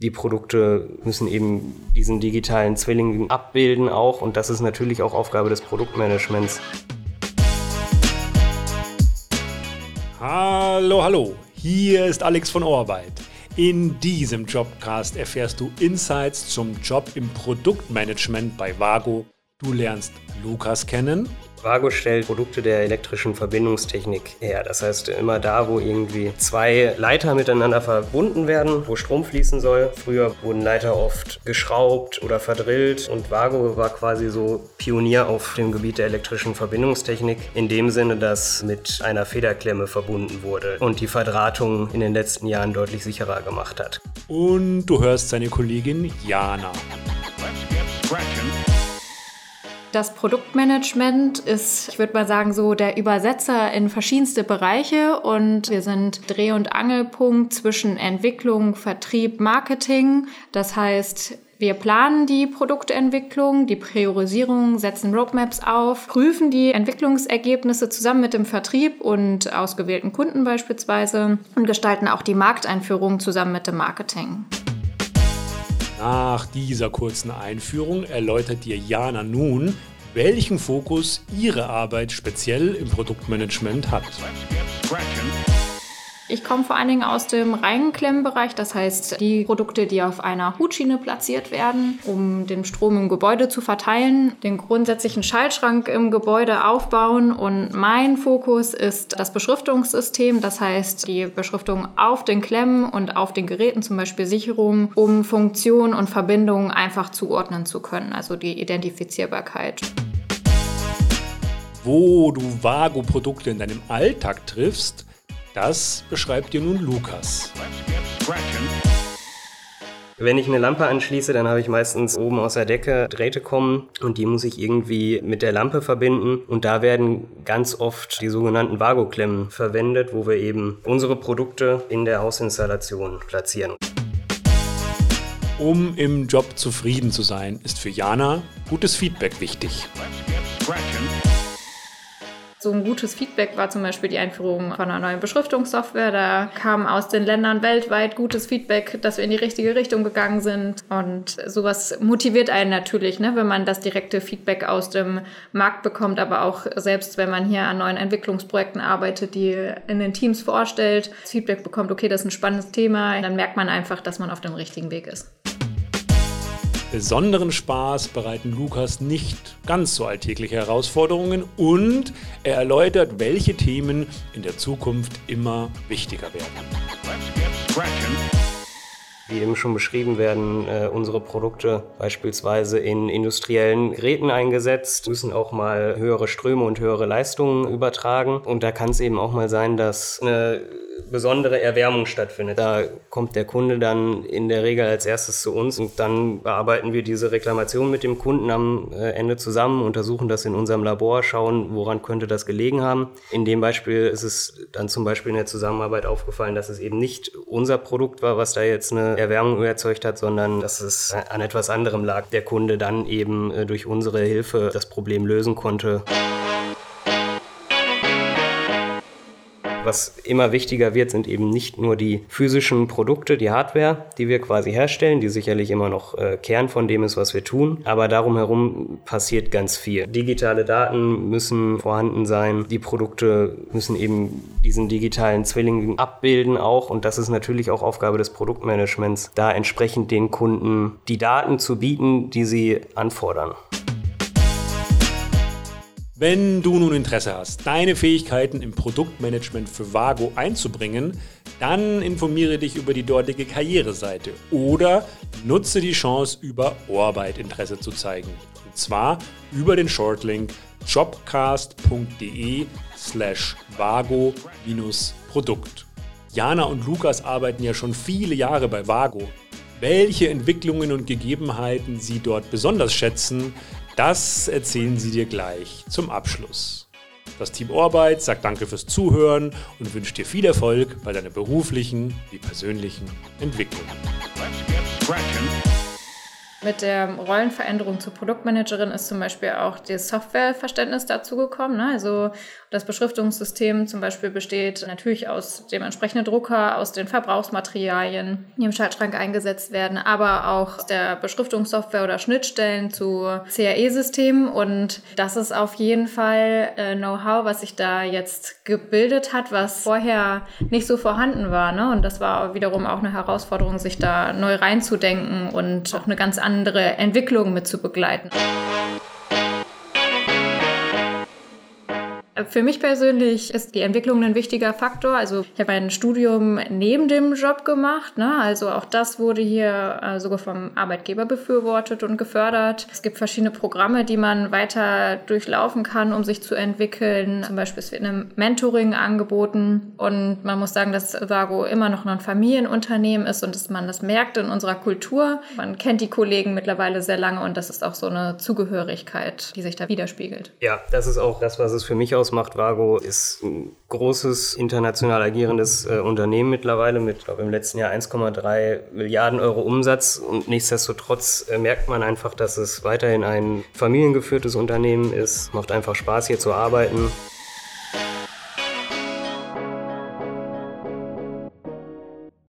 Die Produkte müssen eben diesen digitalen Zwilling abbilden auch und das ist natürlich auch Aufgabe des Produktmanagements. Hallo, hallo, hier ist Alex von Ohrarbeit. In diesem Jobcast erfährst du Insights zum Job im Produktmanagement bei Vago. Du lernst Lukas kennen Vago stellt Produkte der elektrischen Verbindungstechnik her. Das heißt, immer da, wo irgendwie zwei Leiter miteinander verbunden werden, wo Strom fließen soll. Früher wurden Leiter oft geschraubt oder verdrillt und Vago war quasi so Pionier auf dem Gebiet der elektrischen Verbindungstechnik. In dem Sinne, dass mit einer Federklemme verbunden wurde und die Verdrahtung in den letzten Jahren deutlich sicherer gemacht hat. Und du hörst seine Kollegin Jana. Das Produktmanagement ist, ich würde mal sagen, so der Übersetzer in verschiedenste Bereiche und wir sind Dreh- und Angelpunkt zwischen Entwicklung, Vertrieb, Marketing. Das heißt, wir planen die Produktentwicklung, die Priorisierung, setzen Roadmaps auf, prüfen die Entwicklungsergebnisse zusammen mit dem Vertrieb und ausgewählten Kunden beispielsweise und gestalten auch die Markteinführung zusammen mit dem Marketing. Nach dieser kurzen Einführung erläutert dir Jana nun, welchen Fokus ihre Arbeit speziell im Produktmanagement hat. Ich komme vor allen Dingen aus dem reinen Klemmbereich, das heißt die Produkte, die auf einer Hutschiene platziert werden, um den Strom im Gebäude zu verteilen, den grundsätzlichen Schaltschrank im Gebäude aufbauen und mein Fokus ist das Beschriftungssystem, das heißt die Beschriftung auf den Klemmen und auf den Geräten, zum Beispiel Sicherung, um Funktionen und Verbindungen einfach zuordnen zu können, also die Identifizierbarkeit. Wo du Vago-Produkte in deinem Alltag triffst, das beschreibt dir nun Lukas. Wenn ich eine Lampe anschließe, dann habe ich meistens oben aus der Decke Drähte kommen und die muss ich irgendwie mit der Lampe verbinden. Und da werden ganz oft die sogenannten Vago-Klemmen verwendet, wo wir eben unsere Produkte in der Hausinstallation platzieren. Um im Job zufrieden zu sein, ist für Jana gutes Feedback wichtig. So ein gutes Feedback war zum Beispiel die Einführung von einer neuen Beschriftungssoftware. Da kam aus den Ländern weltweit gutes Feedback, dass wir in die richtige Richtung gegangen sind. Und sowas motiviert einen natürlich, ne, wenn man das direkte Feedback aus dem Markt bekommt, aber auch selbst, wenn man hier an neuen Entwicklungsprojekten arbeitet, die in den Teams vorstellt, das Feedback bekommt, okay, das ist ein spannendes Thema, dann merkt man einfach, dass man auf dem richtigen Weg ist. Besonderen Spaß bereiten Lukas nicht ganz so alltägliche Herausforderungen und er erläutert, welche Themen in der Zukunft immer wichtiger werden. Wie eben schon beschrieben werden äh, unsere Produkte beispielsweise in industriellen Geräten eingesetzt, müssen auch mal höhere Ströme und höhere Leistungen übertragen. Und da kann es eben auch mal sein, dass eine besondere Erwärmung stattfindet. Da kommt der Kunde dann in der Regel als erstes zu uns und dann bearbeiten wir diese Reklamation mit dem Kunden am äh, Ende zusammen, untersuchen das in unserem Labor, schauen, woran könnte das gelegen haben. In dem Beispiel ist es dann zum Beispiel in der Zusammenarbeit aufgefallen, dass es eben nicht unser Produkt war, was da jetzt eine Erwärmung erzeugt hat, sondern dass es an etwas anderem lag. Der Kunde dann eben äh, durch unsere Hilfe das Problem lösen konnte. Was immer wichtiger wird, sind eben nicht nur die physischen Produkte, die Hardware, die wir quasi herstellen, die sicherlich immer noch äh, Kern von dem ist, was wir tun. Aber darum herum passiert ganz viel. Digitale Daten müssen vorhanden sein. Die Produkte müssen eben diesen digitalen Zwilling abbilden auch. Und das ist natürlich auch Aufgabe des Produktmanagements, da entsprechend den Kunden die Daten zu bieten, die sie anfordern. Wenn du nun Interesse hast, deine Fähigkeiten im Produktmanagement für Vago einzubringen, dann informiere dich über die dortige Karriereseite oder nutze die Chance, über Ohrarbeit Interesse zu zeigen. Und zwar über den Shortlink jobcast.de slash vago-produkt. Jana und Lukas arbeiten ja schon viele Jahre bei Vago. Welche Entwicklungen und Gegebenheiten sie dort besonders schätzen, das erzählen sie dir gleich zum Abschluss. Das Team Orbeit sagt Danke fürs Zuhören und wünscht dir viel Erfolg bei deiner beruflichen wie persönlichen Entwicklung. Mit der Rollenveränderung zur Produktmanagerin ist zum Beispiel auch das Softwareverständnis dazugekommen. Ne? Also Das Beschriftungssystem zum Beispiel besteht natürlich aus dem entsprechenden Drucker, aus den Verbrauchsmaterialien, die im Schaltschrank eingesetzt werden, aber auch der Beschriftungssoftware oder Schnittstellen zu CAE-Systemen. Und das ist auf jeden Fall äh, Know-how, was sich da jetzt gebildet hat, was vorher nicht so vorhanden war. Ne? Und das war wiederum auch eine Herausforderung, sich da neu reinzudenken und auch eine ganz andere Entwicklung mit zu begleiten. Für mich persönlich ist die Entwicklung ein wichtiger Faktor. Also ich habe ein Studium neben dem Job gemacht. Ne? Also auch das wurde hier äh, sogar vom Arbeitgeber befürwortet und gefördert. Es gibt verschiedene Programme, die man weiter durchlaufen kann, um sich zu entwickeln. Zum Beispiel es wird ein Mentoring angeboten. Und man muss sagen, dass Vago immer noch ein Familienunternehmen ist und dass man das merkt in unserer Kultur. Man kennt die Kollegen mittlerweile sehr lange und das ist auch so eine Zugehörigkeit, die sich da widerspiegelt. Ja, das ist auch das, was es für mich ausmacht ausmacht. Vago ist ein großes international agierendes äh, Unternehmen mittlerweile mit, glaube im letzten Jahr 1,3 Milliarden Euro Umsatz und nichtsdestotrotz äh, merkt man einfach, dass es weiterhin ein familiengeführtes Unternehmen ist. Macht einfach Spaß hier zu arbeiten.